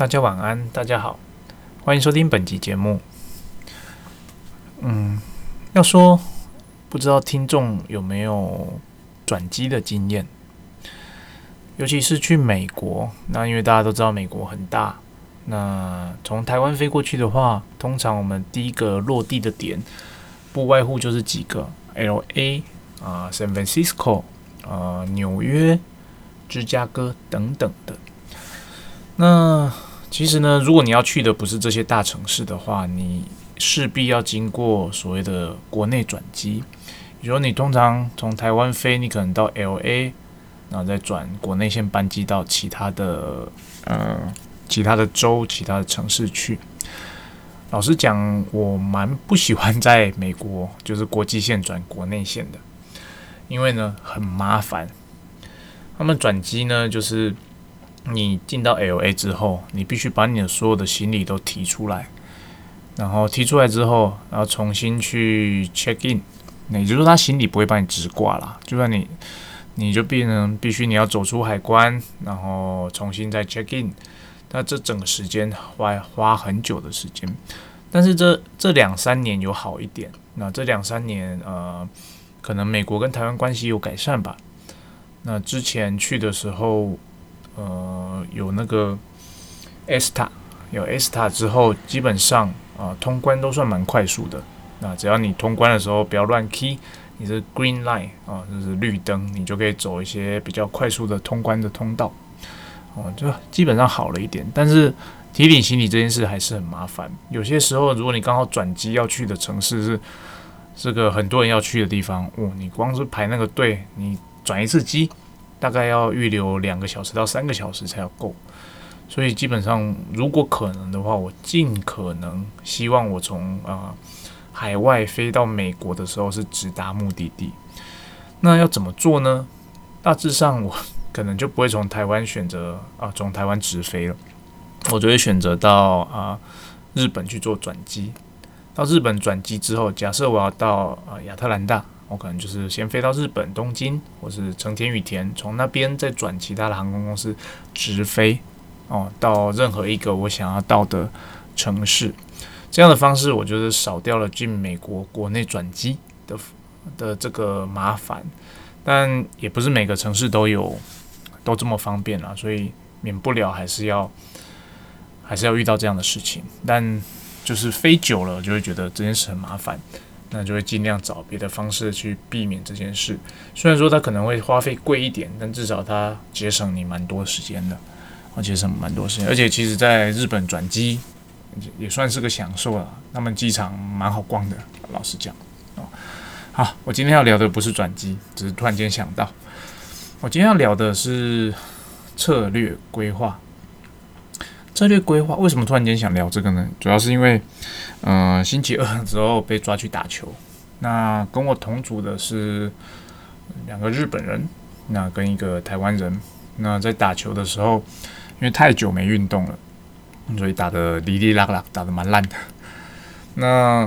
大家晚安，大家好，欢迎收听本集节目。嗯，要说不知道听众有没有转机的经验，尤其是去美国，那因为大家都知道美国很大，那从台湾飞过去的话，通常我们第一个落地的点不外乎就是几个 L A 啊、San Francisco 啊、纽约、芝加哥等等的。那其实呢，如果你要去的不是这些大城市的话，你势必要经过所谓的国内转机。比如你通常从台湾飞，你可能到 L A，然后再转国内线班机到其他的呃其他的州、其他的城市去。老实讲，我蛮不喜欢在美国 就是国际线转国内线的，因为呢很麻烦。他们转机呢就是。你进到 L A 之后，你必须把你的所有的行李都提出来，然后提出来之后，然后重新去 check in。那也就是说，他行李不会帮你直挂啦，就算你，你就变成必须你要走出海关，然后重新再 check in。那这整个时间花花很久的时间，但是这这两三年有好一点。那这两三年，呃，可能美国跟台湾关系有改善吧。那之前去的时候。呃，有那个 ESTA，有 ESTA 之后，基本上啊，通关都算蛮快速的。那只要你通关的时候不要乱 key，你是 green line 啊，就是绿灯，你就可以走一些比较快速的通关的通道。哦，就基本上好了一点。但是提领行李这件事还是很麻烦。有些时候，如果你刚好转机要去的城市是这个很多人要去的地方，哦，你光是排那个队，你转一次机。大概要预留两个小时到三个小时才要够，所以基本上如果可能的话，我尽可能希望我从啊海外飞到美国的时候是直达目的地。那要怎么做呢？大致上我可能就不会从台湾选择啊从台湾直飞了，我就会选择到啊日本去做转机。到日本转机之后，假设我要到啊亚特兰大。我可能就是先飞到日本东京，或是成田羽田，从那边再转其他的航空公司直飞哦，到任何一个我想要到的城市。这样的方式，我觉得少掉了进美国国内转机的的这个麻烦，但也不是每个城市都有都这么方便啊，所以免不了还是要还是要遇到这样的事情。但就是飞久了，就会觉得这件事很麻烦。那就会尽量找别的方式去避免这件事。虽然说它可能会花费贵一点，但至少它节省你蛮多时间的，而节省蛮多时间。而且其实在日本转机也算是个享受了，他们机场蛮好逛的。老实讲，哦，好，我今天要聊的不是转机，只是突然间想到，我今天要聊的是策略规划。策略规划为什么突然间想聊这个呢？主要是因为，嗯，星期二之后被抓去打球，那跟我同组的是两个日本人，那跟一个台湾人。那在打球的时候，因为太久没运动了，所以打的哩哩啦啦，打的蛮烂的。那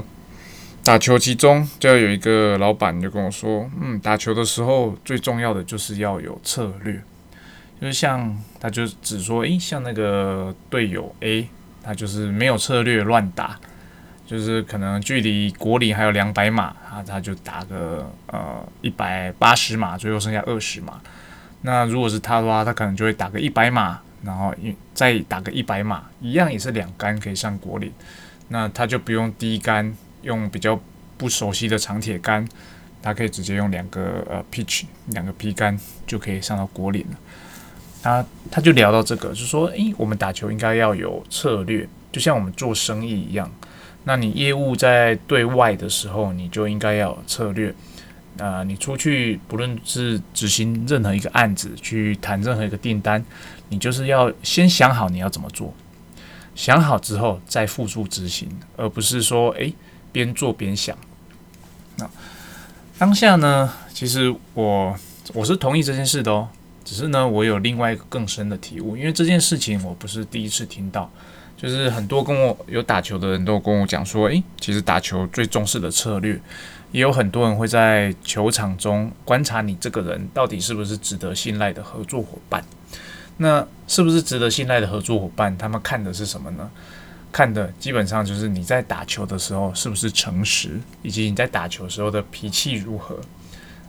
打球其中就有一个老板就跟我说，嗯，打球的时候最重要的就是要有策略。就像他就只说，诶，像那个队友 A，他就是没有策略乱打，就是可能距离国里还有两百码，啊，他就打个呃一百八十码，最后剩下二十码。那如果是他的话，他可能就会打个一百码，然后一再打个一百码，一样也是两杆可以上国里。那他就不用低杆用比较不熟悉的长铁杆，他可以直接用两个呃 pitch 两个 P 杆就可以上到国岭了。他他就聊到这个，就说：诶，我们打球应该要有策略，就像我们做生意一样。那你业务在对外的时候，你就应该要有策略。啊，你出去不论是执行任何一个案子，去谈任何一个订单，你就是要先想好你要怎么做，想好之后再付诸执行，而不是说诶边做边想。那当下呢，其实我我是同意这件事的哦。只是呢，我有另外一个更深的体悟，因为这件事情我不是第一次听到，就是很多跟我有打球的人都跟我讲说，诶，其实打球最重视的策略，也有很多人会在球场中观察你这个人到底是不是值得信赖的合作伙伴。那是不是值得信赖的合作伙伴？他们看的是什么呢？看的基本上就是你在打球的时候是不是诚实，以及你在打球时候的脾气如何。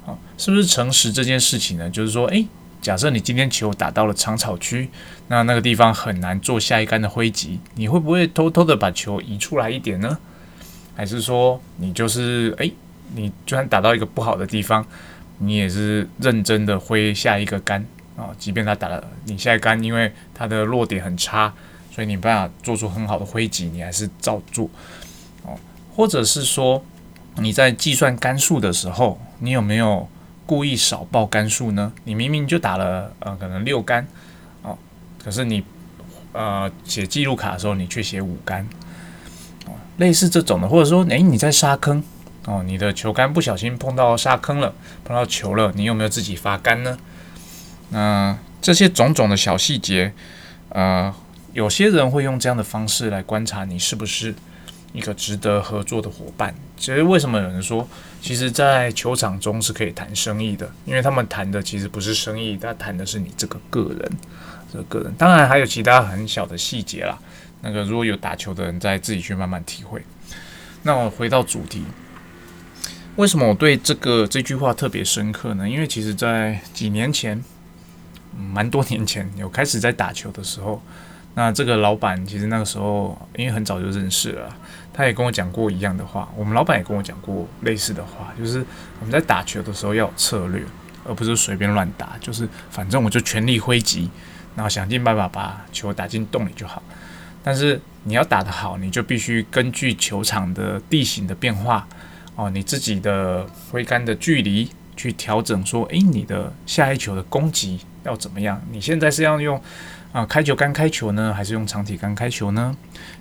啊，是不是诚实这件事情呢？就是说，诶，假设你今天球打到了长草区，那那个地方很难做下一杆的挥击，你会不会偷偷的把球移出来一点呢？还是说你就是诶，你就算打到一个不好的地方，你也是认真的挥下一个杆啊？即便他打了你下一杆，因为他的落点很差，所以你没办法做出很好的挥击，你还是照做哦？或者是说你在计算杆数的时候？你有没有故意少报杆数呢？你明明就打了呃可能六杆哦，可是你呃写记录卡的时候你却写五杆哦，类似这种的，或者说诶，你在沙坑哦，你的球杆不小心碰到沙坑了，碰到球了，你有没有自己发杆呢？那这些种种的小细节，呃，有些人会用这样的方式来观察你是不是。一个值得合作的伙伴，其实为什么有人说，其实，在球场中是可以谈生意的？因为他们谈的其实不是生意，他谈的是你这个个人，这个个人。当然还有其他很小的细节啦。那个如果有打球的人，再自己去慢慢体会。那我回到主题，为什么我对这个这句话特别深刻呢？因为其实，在几年前，蛮多年前，有开始在打球的时候。那这个老板其实那个时候，因为很早就认识了，他也跟我讲过一样的话。我们老板也跟我讲过类似的话，就是我们在打球的时候要有策略，而不是随便乱打。就是反正我就全力挥击，然后想尽办法把球打进洞里就好。但是你要打得好，你就必须根据球场的地形的变化，哦，你自己的挥杆的距离去调整，说，诶，你的下一球的攻击要怎么样？你现在是要用。啊，开球杆开球呢，还是用长体杆开球呢？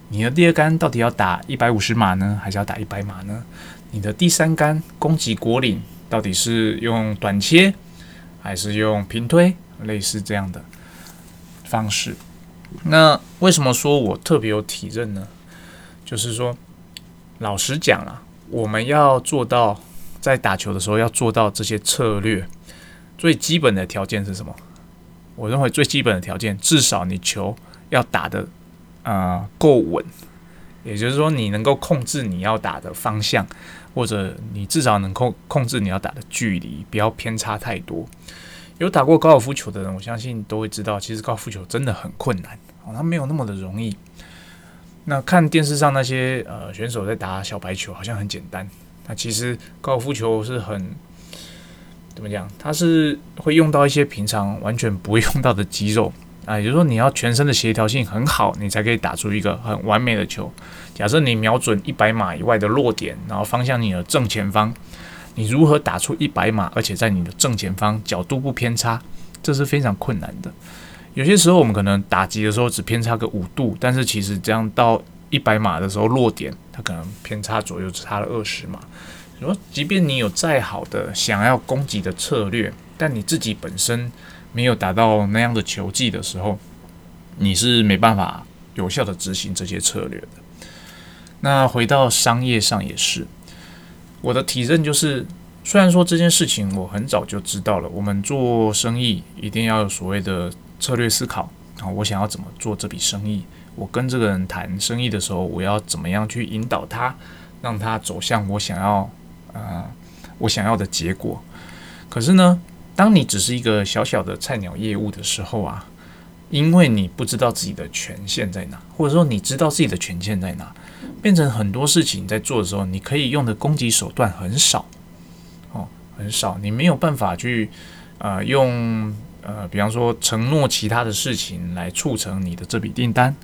你的第二杆到底要打一百五十码呢，还是要打一百码呢？你的第三杆攻击果岭到底是用短切，还是用平推，类似这样的方式？那为什么说我特别有体认呢？就是说，老实讲啊，我们要做到在打球的时候要做到这些策略，最基本的条件是什么？我认为最基本的条件，至少你球要打的啊够稳，也就是说你能够控制你要打的方向，或者你至少能控控制你要打的距离，不要偏差太多。有打过高尔夫球的人，我相信都会知道，其实高尔夫球真的很困难哦，它没有那么的容易。那看电视上那些呃选手在打小白球，好像很简单，那其实高尔夫球是很。怎么讲？它是会用到一些平常完全不会用到的肌肉 啊，也就是说，你要全身的协调性很好，你才可以打出一个很完美的球。假设你瞄准一百码以外的落点，然后方向你的正前方，你如何打出一百码，而且在你的正前方角度不偏差，这是非常困难的。有些时候我们可能打击的时候只偏差个五度，但是其实这样到一百码的时候落点，它可能偏差左右只差了二十码。说，即便你有再好的想要攻击的策略，但你自己本身没有达到那样的球技的时候，你是没办法有效的执行这些策略的。那回到商业上也是，我的体认就是，虽然说这件事情我很早就知道了，我们做生意一定要有所谓的策略思考啊，我想要怎么做这笔生意，我跟这个人谈生意的时候，我要怎么样去引导他，让他走向我想要。啊，我想要的结果。可是呢，当你只是一个小小的菜鸟业务的时候啊，因为你不知道自己的权限在哪，或者说你知道自己的权限在哪，变成很多事情在做的时候，你可以用的攻击手段很少哦，很少。你没有办法去呃用呃，比方说承诺其他的事情来促成你的这笔订单。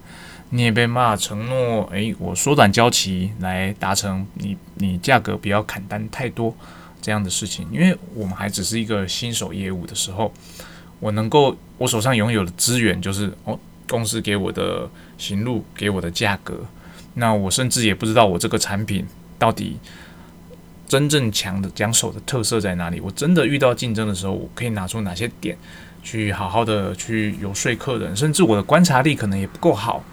你也被骂承诺，诶，我缩短交期来达成你你价格不要砍单太多这样的事情，因为我们还只是一个新手业务的时候，我能够我手上拥有的资源就是哦，公司给我的行路给我的价格，那我甚至也不知道我这个产品到底真正强的讲手的特色在哪里，我真的遇到竞争的时候，我可以拿出哪些点去好好的去游说客人，甚至我的观察力可能也不够好。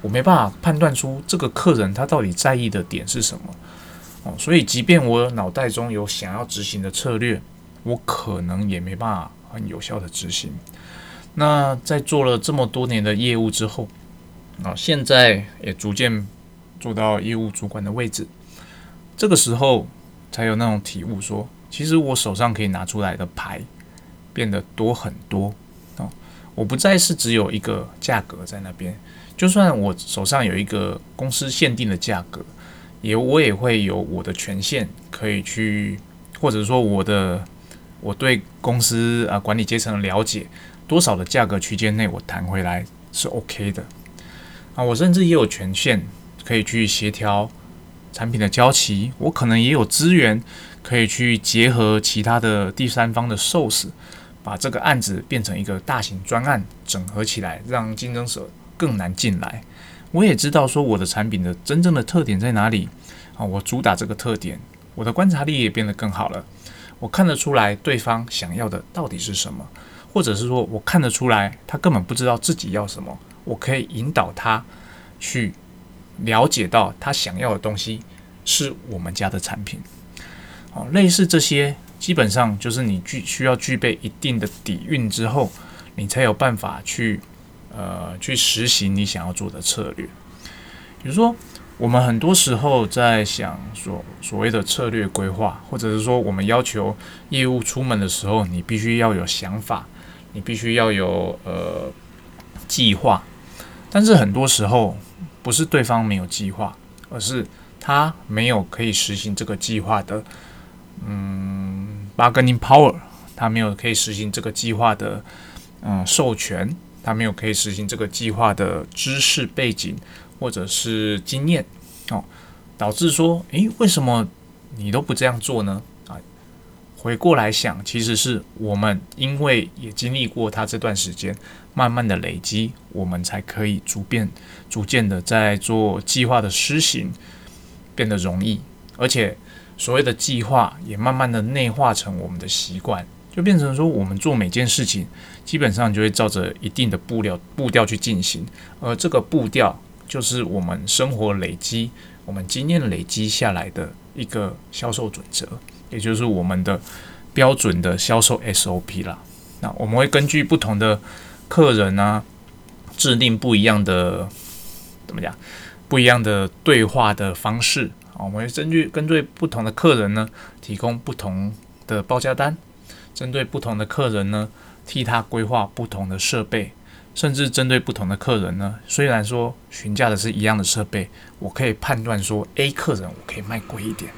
我没办法判断出这个客人他到底在意的点是什么哦，所以即便我脑袋中有想要执行的策略，我可能也没办法很有效的执行。那在做了这么多年的业务之后，啊，现在也逐渐做到业务主管的位置，这个时候才有那种体悟，说其实我手上可以拿出来的牌变得多很多哦，我不再是只有一个价格在那边，就算我手上有一个公司限定的价格，也我也会有我的权限可以去，或者说我的我对公司啊管理阶层的了解。多少的价格区间内，我谈回来是 OK 的啊！我甚至也有权限可以去协调产品的交期，我可能也有资源可以去结合其他的第三方的 source，把这个案子变成一个大型专案，整合起来，让竞争者更难进来。我也知道说我的产品的真正的特点在哪里啊！我主打这个特点，我的观察力也变得更好了，我看得出来对方想要的到底是什么。或者是说，我看得出来，他根本不知道自己要什么，我可以引导他去了解到他想要的东西是我们家的产品。哦，类似这些，基本上就是你具需要具备一定的底蕴之后，你才有办法去呃去实行你想要做的策略。比如说，我们很多时候在想所所谓的策略规划，或者是说我们要求业务出门的时候，你必须要有想法。你必须要有呃计划，但是很多时候不是对方没有计划，而是他没有可以实行这个计划的嗯 bargaining power，他没有可以实行这个计划的嗯授权，他没有可以实行这个计划的知识背景或者是经验哦，导致说，诶，为什么你都不这样做呢？啊回过来想，其实是我们因为也经历过他这段时间，慢慢的累积，我们才可以逐渐、逐渐的在做计划的施行变得容易，而且所谓的计划也慢慢的内化成我们的习惯，就变成说我们做每件事情基本上就会照着一定的步调步调去进行，而这个步调就是我们生活累积、我们经验累积下来的一个销售准则。也就是我们的标准的销售 SOP 啦。那我们会根据不同的客人啊，制定不一样的怎么讲？不一样的对话的方式啊。我们会根据根据不同的客人呢，提供不同的报价单；针对不同的客人呢，替他规划不同的设备；甚至针对不同的客人呢，虽然说询价的是一样的设备，我可以判断说 A 客人我可以卖贵一点。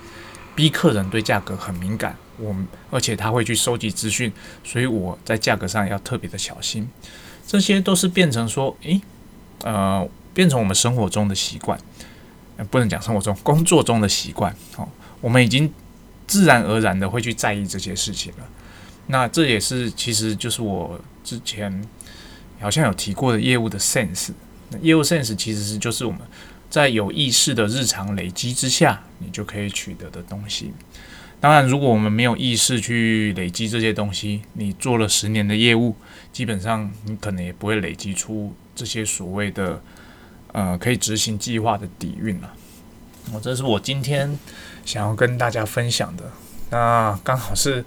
，B 客人对价格很敏感，我而且他会去收集资讯，所以我在价格上要特别的小心。这些都是变成说，诶，呃，变成我们生活中的习惯，不能讲生活中工作中的习惯。哦，我们已经自然而然的会去在意这些事情了。那这也是其实就是我之前好像有提过的业务的 sense。业务 sense 其实是就是我们。在有意识的日常累积之下，你就可以取得的东西。当然，如果我们没有意识去累积这些东西，你做了十年的业务，基本上你可能也不会累积出这些所谓的呃可以执行计划的底蕴了。我这是我今天想要跟大家分享的。那刚好是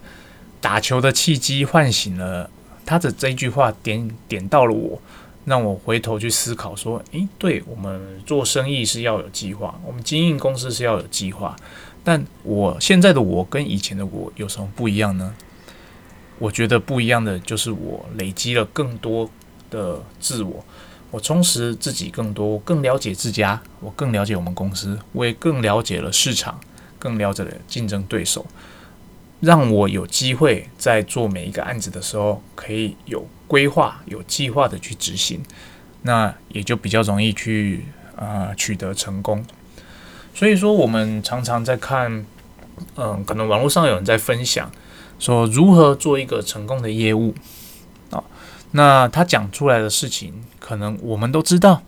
打球的契机唤醒了他的这句话，点点到了我。让我回头去思考，说，诶，对我们做生意是要有计划，我们经营公司是要有计划，但我现在的我跟以前的我有什么不一样呢？我觉得不一样的就是我累积了更多的自我，我充实自己更多，我更了解自家，我更了解我们公司，我也更了解了市场，更了解了竞争对手。让我有机会在做每一个案子的时候，可以有规划、有计划的去执行，那也就比较容易去啊取得成功。所以说，我们常常在看，嗯，可能网络上有人在分享说如何做一个成功的业务啊，那他讲出来的事情，可能我们都知道，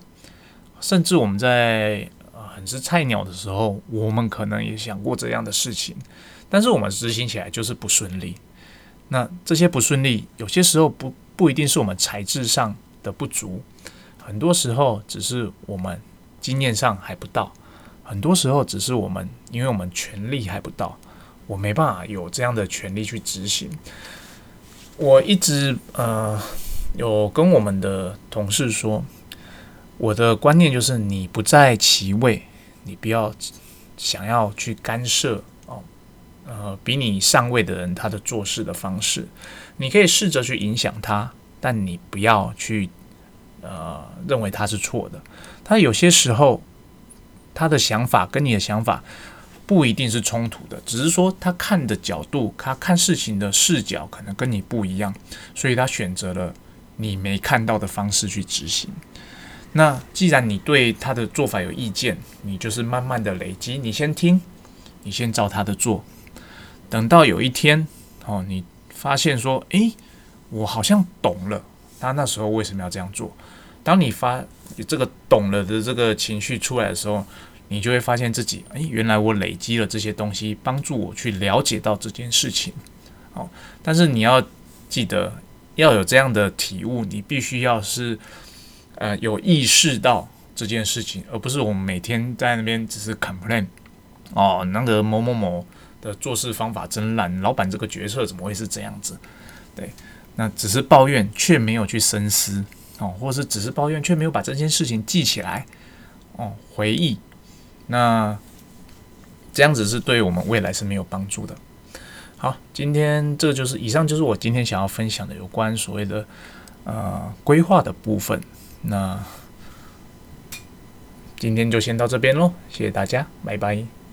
甚至我们在啊很是菜鸟的时候，我们可能也想过这样的事情。但是我们执行起来就是不顺利。那这些不顺利，有些时候不不一定是我们材质上的不足，很多时候只是我们经验上还不到，很多时候只是我们因为我们权力还不到，我没办法有这样的权利去执行。我一直呃有跟我们的同事说，我的观念就是你不在其位，你不要想要去干涉，呃，比你上位的人他的做事的方式，你可以试着去影响他，但你不要去呃认为他是错的。他有些时候他的想法跟你的想法不一定是冲突的，只是说他看的角度，他看事情的视角可能跟你不一样，所以他选择了。你没看到的方式去执行。那既然你对他的做法有意见，你就是慢慢的累积。你先听，你先照他的做。等到有一天，哦，你发现说，诶，我好像懂了。他那时候为什么要这样做？当你发这个懂了的这个情绪出来的时候，你就会发现自己，诶，原来我累积了这些东西，帮助我去了解到这件事情。哦，但是你要记得。要有这样的体悟，你必须要是呃有意识到这件事情，而不是我们每天在那边只是 complain 哦，那个某某某的做事方法真烂，老板这个决策怎么会是这样子？对，那只是抱怨却没有去深思哦，或是只是抱怨却没有把这件事情记起来哦，回忆，那这样子是对我们未来是没有帮助的。好，今天这就是以上就是我今天想要分享的有关所谓的呃规划的部分。那今天就先到这边喽，谢谢大家，拜拜。